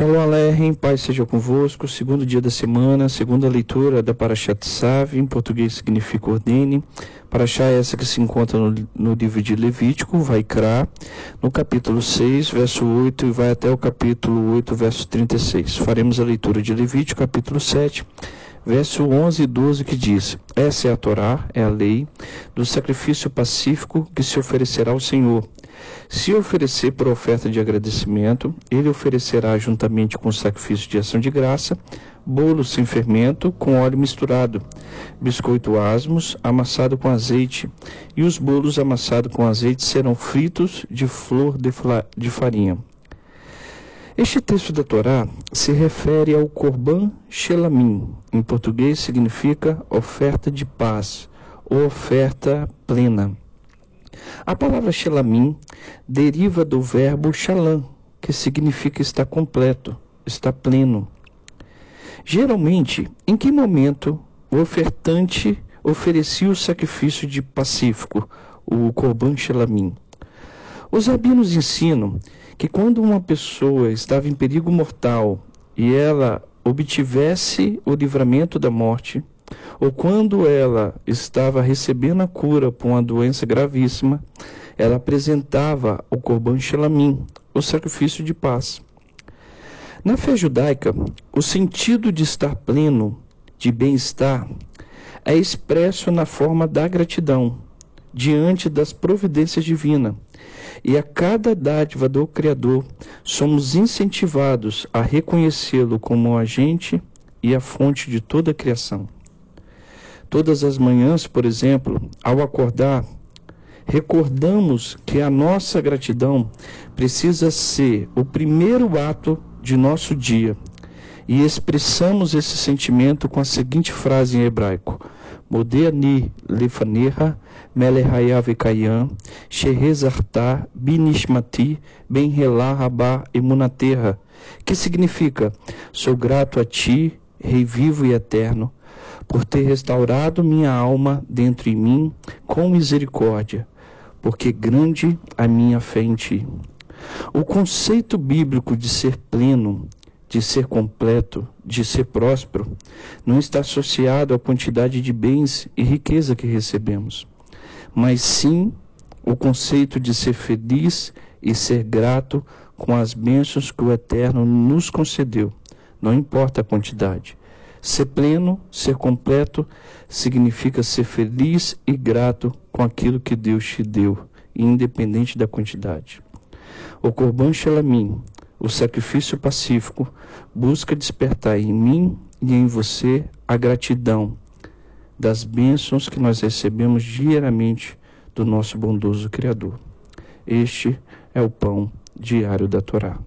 Shalom Aleichem, paz seja convosco, segundo dia da semana, segunda leitura da Parashat Sav, em português significa ordene, Parashá é essa que se encontra no, no livro de Levítico, vai criar no capítulo 6, verso 8 e vai até o capítulo 8, verso 36. Faremos a leitura de Levítico, capítulo 7, verso 11 e 12, que diz: Essa é a Torá, é a lei do sacrifício pacífico que se oferecerá ao Senhor. Se oferecer por oferta de agradecimento, ele oferecerá juntamente com o sacrifício de ação de graça bolo sem fermento com óleo misturado, biscoito asmos amassado com azeite, e os bolos amassados com azeite serão fritos de flor de farinha. Este texto da Torá se refere ao Korban Shelamim. Em português significa oferta de paz ou oferta plena. A palavra Shelamim deriva do verbo Shalam, que significa estar completo, estar pleno. Geralmente, em que momento o ofertante oferecia o sacrifício de pacífico, o Korban Shelamim? Os rabinos ensinam que quando uma pessoa estava em perigo mortal e ela obtivesse o livramento da morte, ou quando ela estava recebendo a cura por uma doença gravíssima, ela apresentava o Korban Shelamim, o sacrifício de paz. Na fé judaica, o sentido de estar pleno, de bem-estar, é expresso na forma da gratidão diante das providências divinas e a cada dádiva do Criador, somos incentivados a reconhecê-lo como o agente e a fonte de toda a criação. Todas as manhãs, por exemplo, ao acordar, recordamos que a nossa gratidão precisa ser o primeiro ato de nosso dia. E expressamos esse sentimento com a seguinte frase em hebraico: Modeni lefaneha melehayav kayam shehezartar binishmati ben rabá emunaterra, que significa: Sou grato a ti, Rei vivo e eterno, por ter restaurado minha alma dentro de mim com misericórdia, porque grande a minha fé em ti. O conceito bíblico de ser pleno de ser completo, de ser próspero, não está associado à quantidade de bens e riqueza que recebemos, mas sim o conceito de ser feliz e ser grato com as bênçãos que o Eterno nos concedeu, não importa a quantidade. Ser pleno, ser completo, significa ser feliz e grato com aquilo que Deus te deu, independente da quantidade. O Corban Shelamim o sacrifício pacífico busca despertar em mim e em você a gratidão das bênçãos que nós recebemos diariamente do nosso bondoso Criador. Este é o pão diário da Torá.